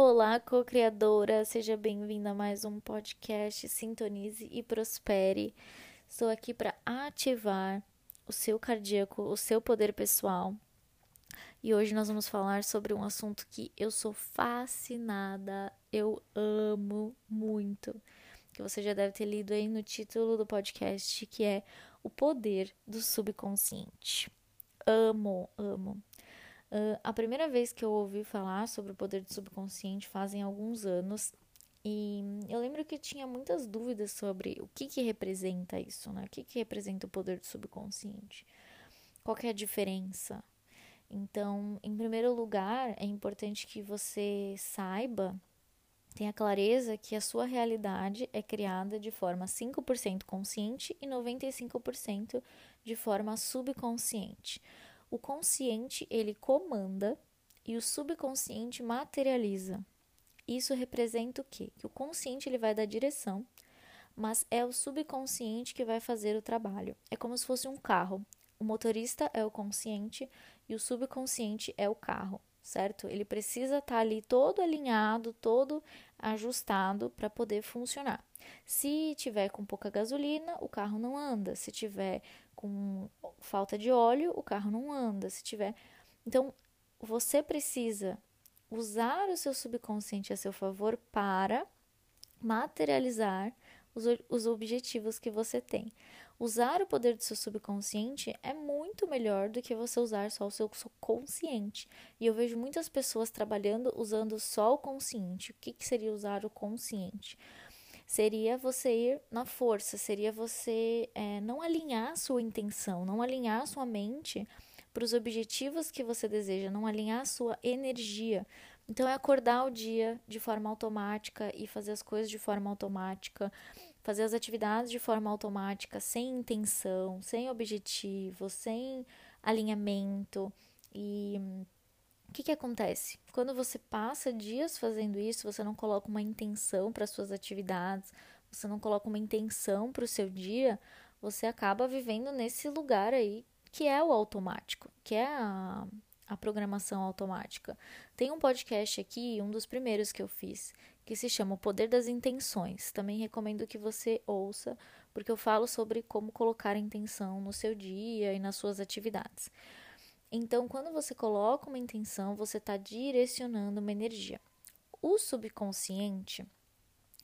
Olá, co-criadora, seja bem-vinda a mais um podcast Sintonize e Prospere. Estou aqui para ativar o seu cardíaco, o seu poder pessoal. E hoje nós vamos falar sobre um assunto que eu sou fascinada, eu amo muito, que você já deve ter lido aí no título do podcast, que é O Poder do Subconsciente. Amo, amo. Uh, a primeira vez que eu ouvi falar sobre o poder do subconsciente fazem alguns anos e eu lembro que tinha muitas dúvidas sobre o que, que representa isso, né? O que, que representa o poder do subconsciente? Qual é a diferença? Então, em primeiro lugar, é importante que você saiba, tenha clareza que a sua realidade é criada de forma 5% consciente e 95% de forma subconsciente. O consciente, ele comanda e o subconsciente materializa. Isso representa o quê? Que o consciente ele vai dar direção, mas é o subconsciente que vai fazer o trabalho. É como se fosse um carro. O motorista é o consciente e o subconsciente é o carro, certo? Ele precisa estar ali todo alinhado, todo ajustado para poder funcionar. Se tiver com pouca gasolina, o carro não anda. Se tiver com falta de óleo, o carro não anda. Se tiver. Então, você precisa usar o seu subconsciente a seu favor para materializar os, os objetivos que você tem. Usar o poder do seu subconsciente é muito melhor do que você usar só o seu consciente. E eu vejo muitas pessoas trabalhando usando só o consciente. O que, que seria usar o consciente? Seria você ir na força, seria você é, não alinhar sua intenção, não alinhar sua mente para os objetivos que você deseja, não alinhar a sua energia. Então, é acordar o dia de forma automática e fazer as coisas de forma automática, fazer as atividades de forma automática, sem intenção, sem objetivo, sem alinhamento e que, que acontece? Quando você passa dias fazendo isso, você não coloca uma intenção para suas atividades, você não coloca uma intenção para o seu dia, você acaba vivendo nesse lugar aí que é o automático, que é a, a programação automática. Tem um podcast aqui, um dos primeiros que eu fiz, que se chama O Poder das Intenções. Também recomendo que você ouça, porque eu falo sobre como colocar intenção no seu dia e nas suas atividades. Então, quando você coloca uma intenção, você está direcionando uma energia. O subconsciente,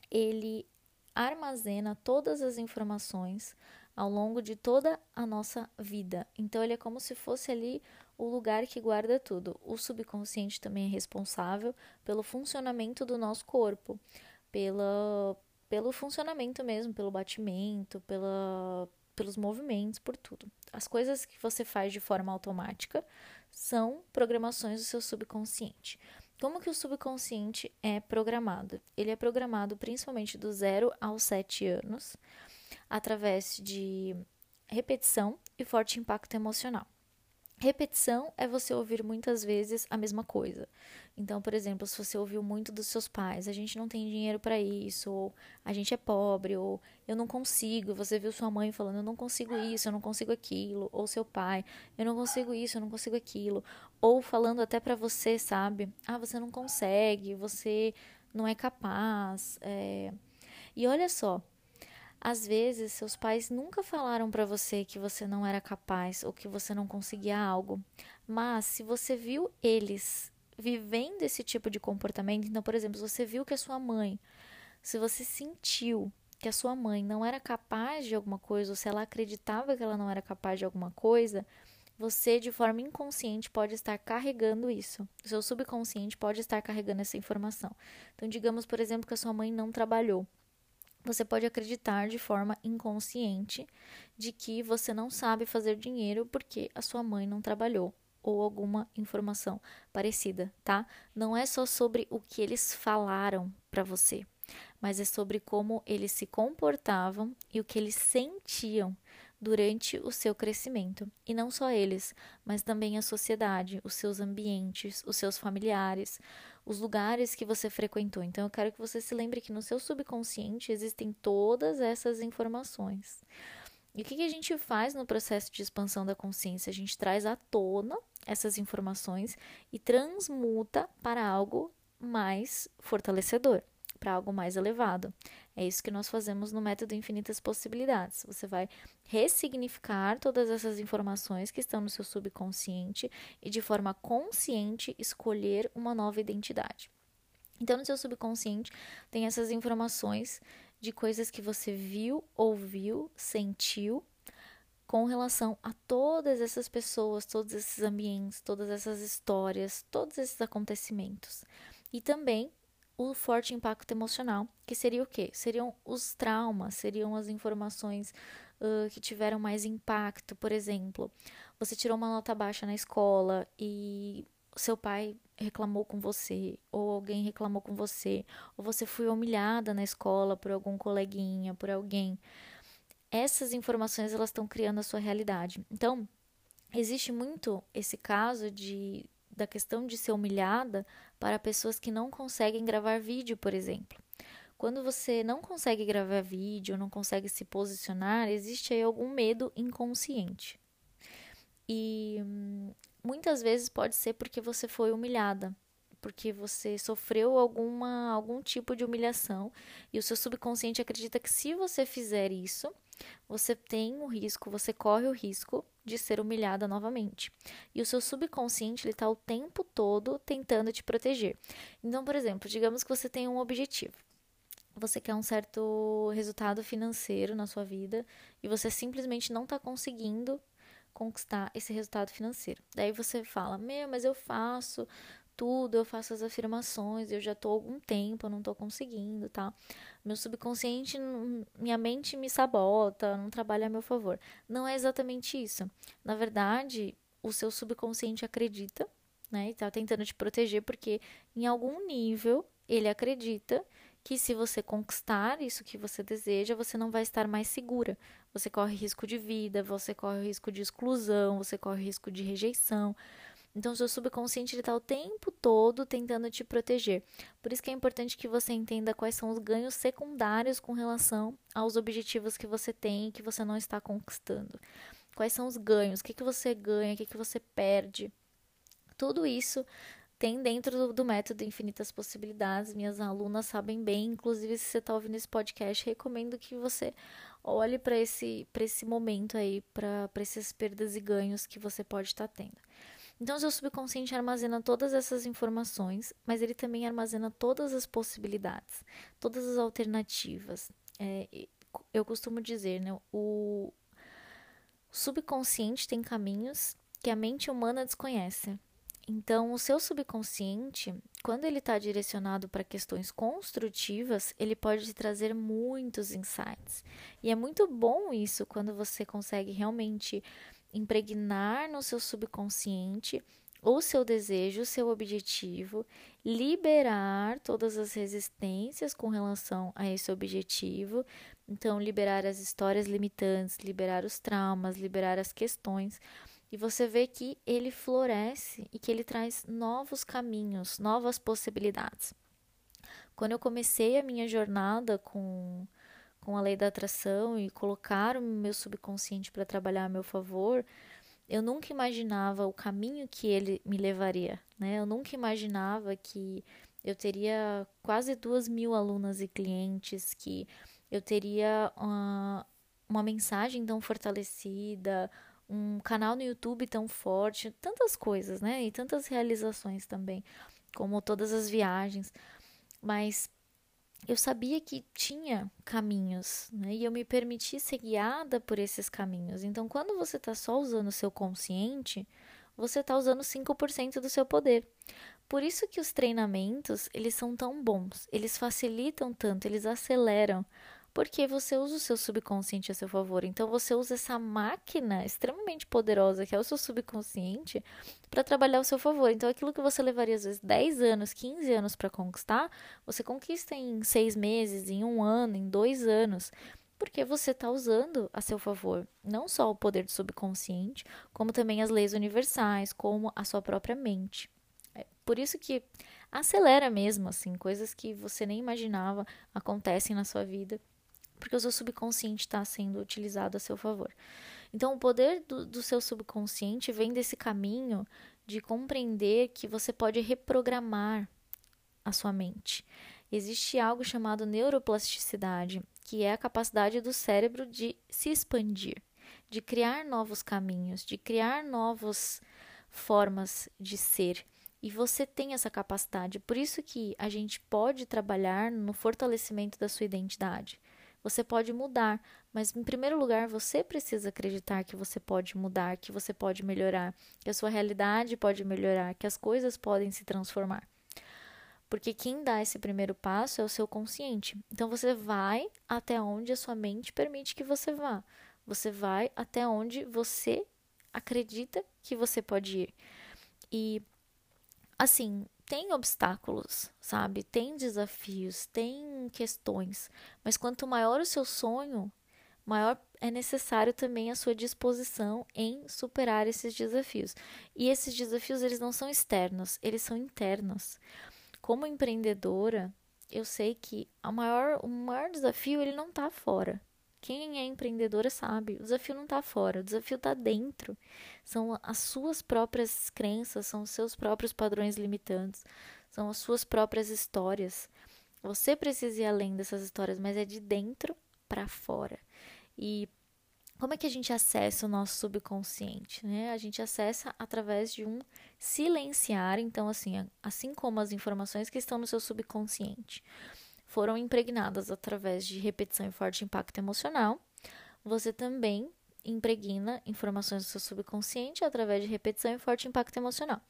ele armazena todas as informações ao longo de toda a nossa vida. Então, ele é como se fosse ali o lugar que guarda tudo. O subconsciente também é responsável pelo funcionamento do nosso corpo, pela, pelo funcionamento mesmo, pelo batimento, pela, pelos movimentos, por tudo. As coisas que você faz de forma automática são programações do seu subconsciente. Como que o subconsciente é programado? Ele é programado principalmente do zero aos sete anos, através de repetição e forte impacto emocional. Repetição é você ouvir muitas vezes a mesma coisa. Então, por exemplo, se você ouviu muito dos seus pais, a gente não tem dinheiro para isso, ou a gente é pobre, ou eu não consigo. Você viu sua mãe falando, eu não consigo isso, eu não consigo aquilo, ou seu pai, eu não consigo isso, eu não consigo aquilo, ou falando até para você, sabe? Ah, você não consegue, você não é capaz. É... E olha só, às vezes, seus pais nunca falaram para você que você não era capaz ou que você não conseguia algo, mas se você viu eles vivendo esse tipo de comportamento, então, por exemplo, se você viu que a sua mãe, se você sentiu que a sua mãe não era capaz de alguma coisa, ou se ela acreditava que ela não era capaz de alguma coisa, você, de forma inconsciente, pode estar carregando isso. O seu subconsciente pode estar carregando essa informação. Então, digamos, por exemplo, que a sua mãe não trabalhou você pode acreditar de forma inconsciente de que você não sabe fazer dinheiro porque a sua mãe não trabalhou ou alguma informação parecida, tá? Não é só sobre o que eles falaram para você, mas é sobre como eles se comportavam e o que eles sentiam durante o seu crescimento. E não só eles, mas também a sociedade, os seus ambientes, os seus familiares, os lugares que você frequentou. Então eu quero que você se lembre que no seu subconsciente existem todas essas informações. E o que, a gente faz no processo de expansão da consciência? A gente traz à tona essas informações e transmuta para algo mais fortalecedor, para algo mais elevado. É isso que nós fazemos no método Infinitas Possibilidades. Você vai ressignificar todas essas informações que estão no seu subconsciente e, de forma consciente, escolher uma nova identidade. Então, no seu subconsciente tem essas informações de coisas que você viu, ouviu, sentiu com relação a todas essas pessoas, todos esses ambientes, todas essas histórias, todos esses acontecimentos. E também o forte impacto emocional, que seria o quê? Seriam os traumas, seriam as informações uh, que tiveram mais impacto. Por exemplo, você tirou uma nota baixa na escola e seu pai reclamou com você, ou alguém reclamou com você, ou você foi humilhada na escola por algum coleguinha, por alguém. Essas informações elas estão criando a sua realidade. Então, existe muito esse caso de da questão de ser humilhada para pessoas que não conseguem gravar vídeo, por exemplo. Quando você não consegue gravar vídeo, não consegue se posicionar, existe aí algum medo inconsciente. E hum, muitas vezes pode ser porque você foi humilhada, porque você sofreu alguma algum tipo de humilhação e o seu subconsciente acredita que se você fizer isso, você tem o risco, você corre o risco de ser humilhada novamente. E o seu subconsciente está o tempo todo tentando te proteger. Então, por exemplo, digamos que você tem um objetivo. Você quer um certo resultado financeiro na sua vida e você simplesmente não está conseguindo conquistar esse resultado financeiro. Daí você fala: Meu, mas eu faço tudo, eu faço as afirmações, eu já estou há algum tempo, eu não estou conseguindo, tá? Meu subconsciente, minha mente me sabota, não trabalha a meu favor. Não é exatamente isso. Na verdade, o seu subconsciente acredita, né? E tá tentando te proteger porque em algum nível ele acredita que se você conquistar isso que você deseja, você não vai estar mais segura. Você corre risco de vida, você corre risco de exclusão, você corre risco de rejeição. Então, o seu subconsciente está o tempo todo tentando te proteger. Por isso que é importante que você entenda quais são os ganhos secundários com relação aos objetivos que você tem e que você não está conquistando. Quais são os ganhos? O que, que você ganha? O que, que você perde? Tudo isso tem dentro do, do, método Infinitas Possibilidades. Minhas alunas sabem bem. Inclusive, se você está ouvindo esse podcast, recomendo que você olhe para esse, esse momento aí, para essas perdas e ganhos que você pode estar tá tendo. Então, seu subconsciente armazena todas essas informações, mas ele também armazena todas as possibilidades, todas as alternativas. É, eu costumo dizer, né? O subconsciente tem caminhos que a mente humana desconhece. Então, o seu subconsciente, quando ele está direcionado para questões construtivas, ele pode te trazer muitos insights. E é muito bom isso quando você consegue realmente impregnar no seu subconsciente o seu desejo, o seu objetivo, liberar todas as resistências com relação a esse objetivo. Então, liberar as histórias limitantes, liberar os traumas, liberar as questões. E você vê que ele floresce e que ele traz novos caminhos, novas possibilidades. Quando eu comecei a minha jornada com com a lei da atração e colocar o meu subconsciente para trabalhar a meu favor, eu nunca imaginava o caminho que ele me levaria, né? Eu nunca imaginava que eu teria quase duas mil alunas e clientes, que eu teria uma, uma mensagem tão fortalecida, um canal no YouTube tão forte, tantas coisas, né? E tantas realizações também, como todas as viagens. Mas eu sabia que tinha caminhos, né? E eu me permiti ser guiada por esses caminhos. Então, quando você está só usando o seu consciente, você está usando 5% do seu poder. Por isso que os treinamentos, eles são tão bons, eles facilitam tanto, eles aceleram, Porque você usa o seu subconsciente a seu favor. Então você usa essa máquina extremamente poderosa que é o seu subconsciente para trabalhar ao seu favor. Então aquilo que você levaria às vezes 10 anos, 15 anos para conquistar, você conquista em seis meses, em um ano, em dois anos porque você está usando a seu favor não só o poder do subconsciente, como também as leis universais, como a sua própria mente. É por isso que acelera mesmo, assim, coisas que você nem imaginava acontecem na sua vida, porque o seu subconsciente está sendo utilizado a seu favor. Então, o poder do, do seu subconsciente vem desse caminho de compreender que você pode reprogramar a sua mente. Existe algo chamado neuroplasticidade, que é a capacidade do cérebro de se expandir, de criar novos caminhos, de criar novas formas de ser. E você tem essa capacidade, por isso que a gente pode trabalhar no fortalecimento da sua identidade. Você pode mudar, mas em primeiro lugar você precisa acreditar que você pode mudar, que você pode melhorar, que a sua realidade pode melhorar, que as coisas podem se transformar. Porque quem dá esse primeiro passo é o seu consciente. Então você vai até onde a sua mente permite que você vá. Você vai até onde você acredita que você pode ir. E assim, tem obstáculos, sabe? Tem desafios, tem questões, mas quanto maior o seu sonho, maior é necessário também a sua disposição em superar esses desafios. E esses desafios eles não são externos, eles são internos como empreendedora, eu sei que a maior, o maior desafio ele não está fora. Quem é empreendedora sabe, o desafio não está fora, o desafio está dentro. São as suas próprias crenças, são os seus próprios padrões limitantes, são as suas próprias histórias. Você precisa ir além dessas histórias, mas é de dentro para fora. E como é que a gente acessa o nosso subconsciente? Né? A gente acessa através de um silenciar. Então, assim, assim como as informações que estão no seu subconsciente foram impregnadas através de repetição e forte impacto emocional, você também impregna informações do seu subconsciente através de repetição e forte impacto emocional.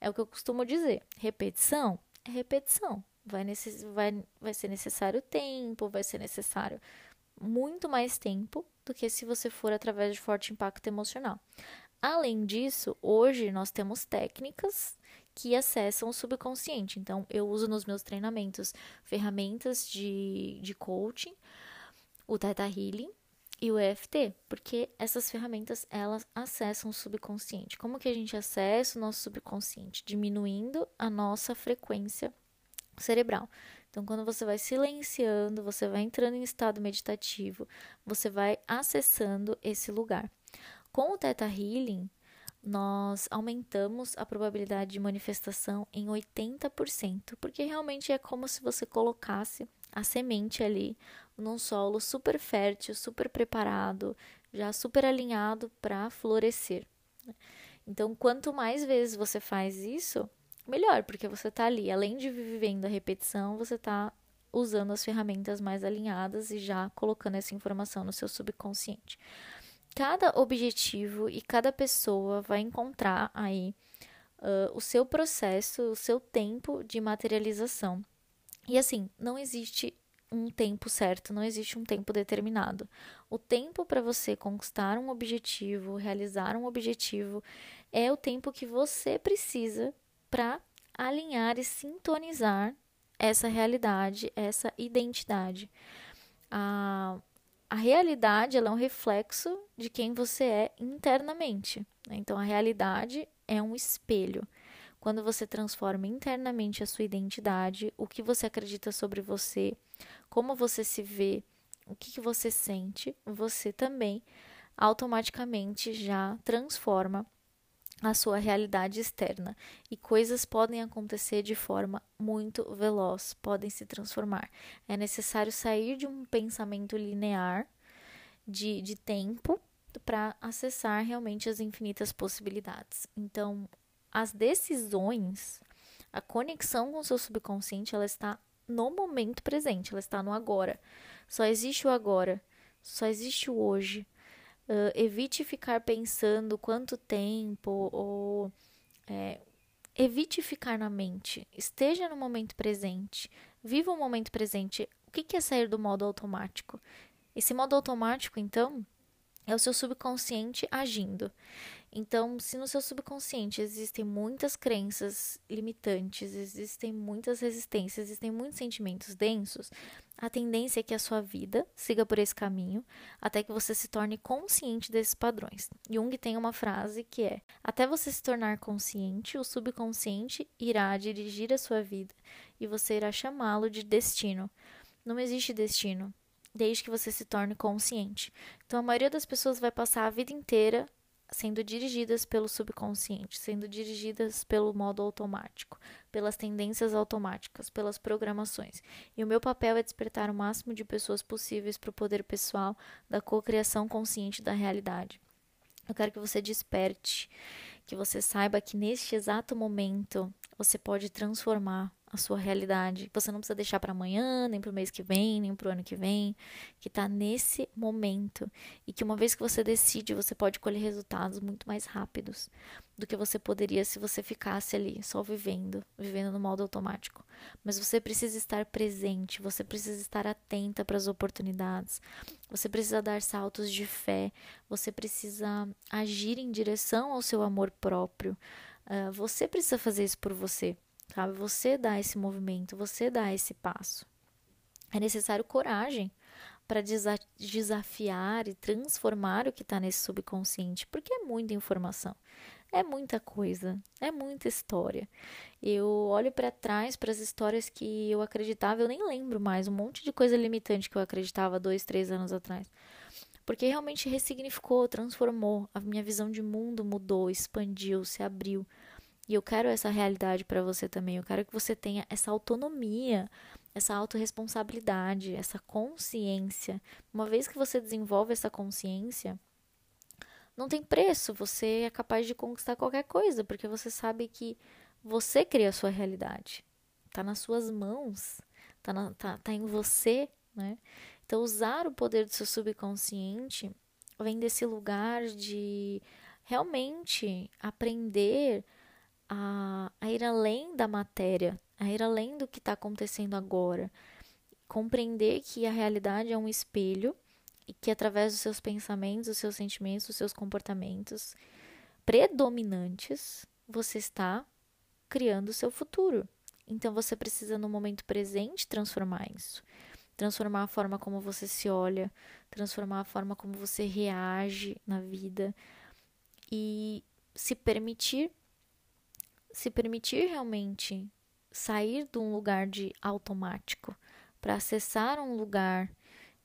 É o que eu costumo dizer. Repetição é repetição. Vai, necess... vai, vai ser necessário tempo, vai ser necessário muito mais tempo do que se você for através de forte impacto emocional. Além disso, hoje nós temos técnicas que acessam o subconsciente. Então, eu uso nos meus treinamentos ferramentas de, de coaching, o Theta Healing e o EFT, porque essas ferramentas elas acessam o subconsciente. Como que a gente acessa o nosso subconsciente? Diminuindo a nossa frequência cerebral. Então, quando você vai silenciando, você vai entrando em estado meditativo, você vai acessando esse lugar. Com o Theta Healing, nós aumentamos a probabilidade de manifestação em 80%, porque realmente é como se você colocasse a semente ali num solo super fértil, super preparado, já super alinhado para florescer. Então, quanto mais vezes você faz isso, melhor, porque você está ali, além de vivendo a repetição, você está usando as ferramentas mais alinhadas e já colocando essa informação no seu subconsciente. Cada objetivo e cada pessoa vai encontrar aí uh, o seu processo, o seu tempo de materialização. E assim, não existe um tempo certo, não existe um tempo determinado. O tempo para você conquistar um objetivo, realizar um objetivo, é o tempo que você precisa para alinhar e sintonizar essa realidade, essa identidade. A, a realidade é um reflexo de quem você é internamente. Né? Então, a realidade é um espelho. Quando você transforma internamente a sua identidade, o que você acredita sobre você, como você se vê, o que, que você sente, você também automaticamente já transforma a sua realidade externa e coisas podem acontecer de forma muito veloz, podem se transformar. É necessário sair de um pensamento linear de, de tempo para acessar realmente as infinitas possibilidades. Então, as decisões, a conexão com o seu subconsciente, ela está no momento presente, ela está no agora. Só existe o agora, só existe o hoje Uh, evite ficar pensando quanto tempo ou é, evite ficar na mente. Esteja no momento presente. Viva o momento presente. O que, que é sair do modo automático? Esse modo automático, então, é o seu subconsciente agindo. Então, se no seu subconsciente existem muitas crenças limitantes, existem muitas resistências, existem muitos sentimentos densos, a tendência é que a sua vida siga por esse caminho até que você se torne consciente desses padrões. Jung tem uma frase que é: Até você se tornar consciente, o subconsciente irá dirigir a sua vida e você irá chamá-lo de destino. Não existe destino desde que você se torne consciente. Então, a maioria das pessoas vai passar a vida inteira sendo dirigidas pelo subconsciente, sendo dirigidas pelo modo automático, pelas tendências automáticas, pelas programações. E o meu papel é despertar o máximo de pessoas possíveis para o poder pessoal da cocriação consciente da realidade. Eu quero que você desperte, que você saiba que neste exato momento você pode transformar a sua realidade. Você não precisa deixar para amanhã, nem para o mês que vem, nem para o ano que vem, que está nesse momento e que uma vez que você decide, você pode colher resultados muito mais rápidos do que você poderia se você ficasse ali só vivendo, vivendo no modo automático. Mas você precisa estar presente, você precisa estar atenta para as oportunidades. Você precisa dar saltos de fé, você precisa agir em direção ao seu amor próprio. Uh, você precisa fazer isso por você sabe? Você dá esse movimento, você dá esse passo. É necessário coragem para desa desafiar e transformar o que está nesse subconsciente, porque é muita informação, é muita coisa, é muita história. Eu olho para trás para as histórias que eu acreditava, eu nem lembro mais, um monte de coisa limitante que eu acreditava dois, três anos atrás. Porque realmente ressignificou, transformou, a minha visão de mundo mudou, expandiu, se abriu. E eu quero essa realidade para você também. Eu quero que você tenha essa autonomia, essa autorresponsabilidade, essa consciência. Uma vez que você desenvolve essa consciência, não tem preço. Você é capaz de conquistar qualquer coisa, porque você sabe que você cria a sua realidade. Tá nas suas mãos, tá, na, tá, tá em você, né? Então, usar o poder do seu subconsciente vem desse lugar de realmente aprender a, a ir além da matéria, a ir além do que está acontecendo agora. Compreender que a realidade é um espelho e que através dos seus pensamentos, os seus sentimentos, os seus comportamentos predominantes, você está criando o seu futuro. Então você precisa no momento presente transformar isso. Transformar a forma como você se olha, transformar a forma como você reage na vida e se permitir se permitir realmente sair de um lugar de automático para acessar um lugar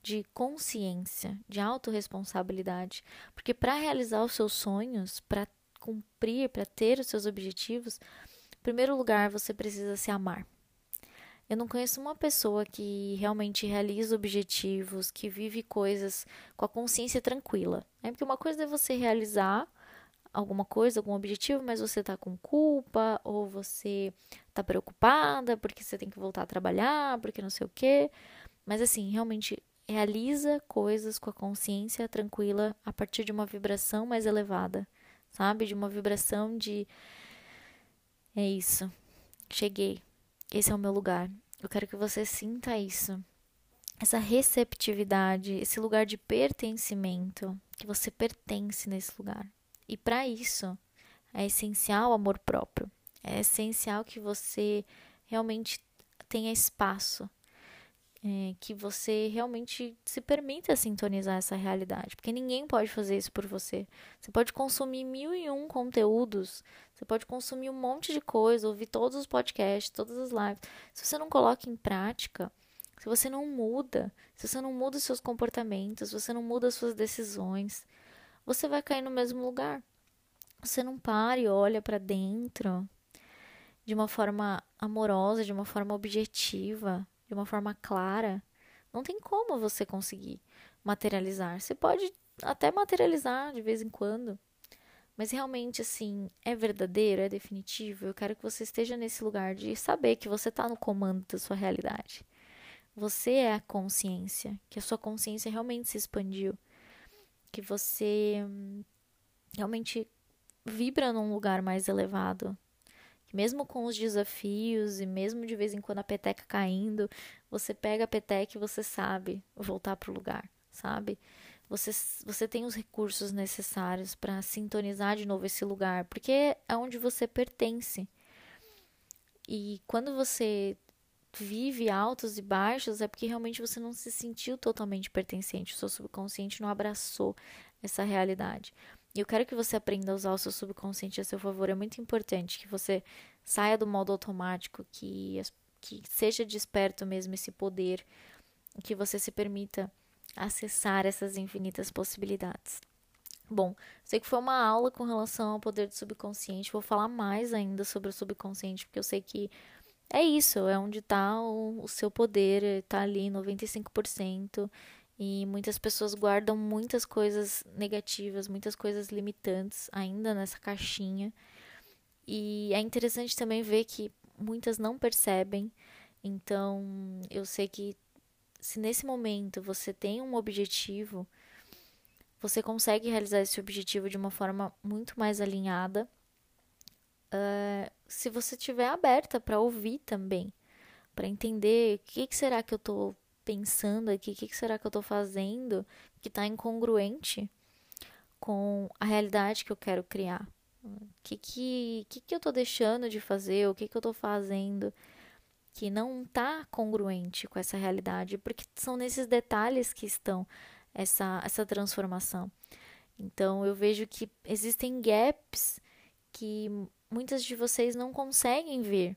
de consciência, de autorresponsabilidade, porque para realizar os seus sonhos, para cumprir, para ter os seus objetivos, em primeiro lugar você precisa se amar. Eu não conheço uma pessoa que realmente realiza objetivos, que vive coisas com a consciência tranquila. É porque uma coisa é você realizar alguma coisa, algum objetivo, mas você tá com culpa ou você tá preocupada porque você tem que voltar a trabalhar, porque não sei o quê. Mas assim, realmente realiza coisas com a consciência tranquila a partir de uma vibração mais elevada, sabe? De uma vibração de é isso. Cheguei. Esse é o meu lugar. Eu quero que você sinta isso. Essa receptividade, esse lugar de pertencimento, que você pertence nesse lugar. E para isso é essencial o amor próprio. É essencial que você realmente tenha espaço, é, que você realmente se permita sintonizar essa realidade, porque ninguém pode fazer isso por você. Você pode consumir mil e um conteúdos, você pode consumir um monte de coisa, ouvir todos os podcasts, todas as lives. Se você não coloca em prática, se você não muda, se você não muda os seus comportamentos, se você não muda as suas decisões, você vai cair no mesmo lugar. Você não para e olha para dentro de uma forma amorosa, de uma forma objetiva, de uma forma clara. Não tem como você conseguir materializar. Você pode até materializar de vez em quando, mas realmente, assim, é verdadeiro, é definitivo. Eu quero que você esteja nesse lugar de saber que você está no comando da sua realidade. Você é a consciência, que a sua consciência realmente se expandiu que você realmente vibra num lugar mais elevado, mesmo com os desafios e mesmo de vez em quando a peteca caindo, você pega a peteca e você sabe voltar para o lugar, sabe? Você, você tem os recursos necessários para sintonizar de novo esse lugar, porque é onde você pertence. E quando você vive altos e baixos, é porque realmente você não se sentiu totalmente pertencente, o seu subconsciente não abraçou essa realidade. E eu quero que você aprenda a usar o seu subconsciente a seu favor. É muito importante que você saia do modo automático, que, que seja desperto mesmo esse poder, que você se permita acessar essas infinitas possibilidades. Bom, sei que foi uma aula com relação ao poder do subconsciente. Vou falar mais ainda sobre o subconsciente, porque eu sei que é isso, é onde está o, o, seu poder, está ali 95%. E muitas pessoas guardam muitas coisas negativas, muitas coisas limitantes ainda nessa caixinha. E é interessante também ver que muitas não percebem. Então, eu sei que se nesse momento você tem um objetivo, você consegue realizar esse objetivo de uma forma muito mais alinhada. Uh, se você estiver aberta para ouvir também, para entender o que, que, será que eu estou pensando aqui, o que, que será que eu estou fazendo que está incongruente com a realidade que eu quero criar. O que, que, que, que eu estou deixando de fazer, o que, que eu estou fazendo que não está congruente com essa realidade, porque são nesses detalhes que estão essa, essa transformação. Então eu vejo que existem gaps que muitas de vocês não conseguem ver.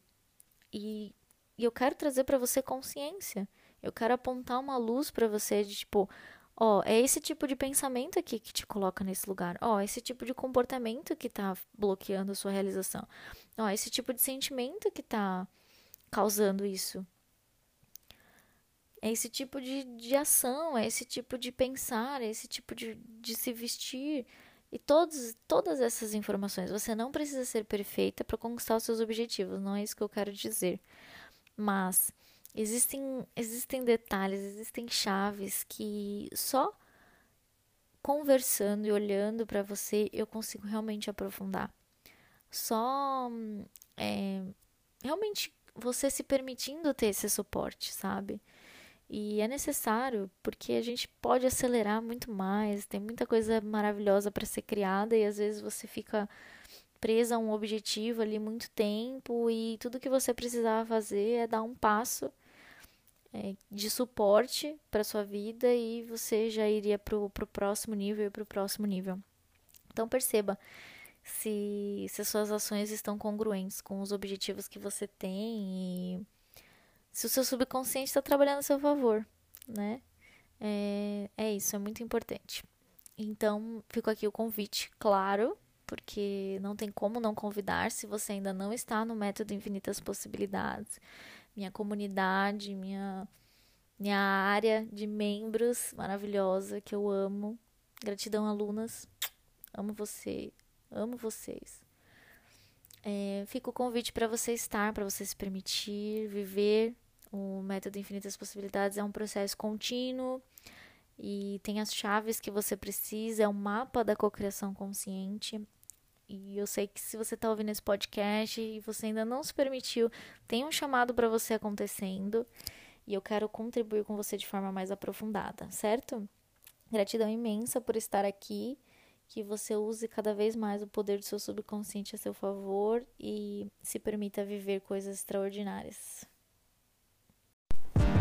E, e eu quero trazer para você consciência. Eu quero apontar uma luz para você de tipo, ó, é esse tipo de pensamento aqui que te coloca nesse lugar. Ó, esse tipo de comportamento que tá bloqueando a sua realização. Ó, esse tipo de sentimento que tá causando isso. É esse tipo de, de ação, é esse tipo de pensar, é esse tipo de, de se vestir. E todos, todas essas informações. Você não precisa ser perfeita para conquistar os seus objetivos, não é isso que eu quero dizer. Mas existem, existem detalhes, existem chaves que só conversando e olhando para você eu consigo realmente aprofundar. Só é, realmente você se permitindo ter esse suporte, sabe? E é necessário, porque a gente pode acelerar muito mais, tem muita coisa maravilhosa para ser criada e às vezes você fica presa a um objetivo ali muito tempo e tudo que você precisava fazer é dar um passo é, de suporte para sua vida e você já iria para o próximo nível e para o próximo nível. Então perceba se, se as suas ações estão congruentes com os objetivos que você tem e se o seu subconsciente está trabalhando a seu favor, né? É, é isso, é muito importante. Então, fico aqui o convite, claro, porque não tem como não convidar se você ainda não está no método Infinitas Possibilidades. Minha comunidade, minha, minha área de membros maravilhosa que eu amo. Gratidão, alunas. Amo você. Amo vocês. É, o convite para você estar, para você se permitir viver. O método Infinitas Possibilidades é um processo contínuo e tem as chaves que você precisa, é um mapa da cocriação consciente. E eu sei que se você está ouvindo esse podcast e você ainda não se permitiu, tem um chamado para você acontecendo e eu quero contribuir com você de forma mais aprofundada, certo? Gratidão imensa por estar aqui que você use cada vez mais o poder do seu subconsciente a seu favor e se permita viver coisas extraordinárias.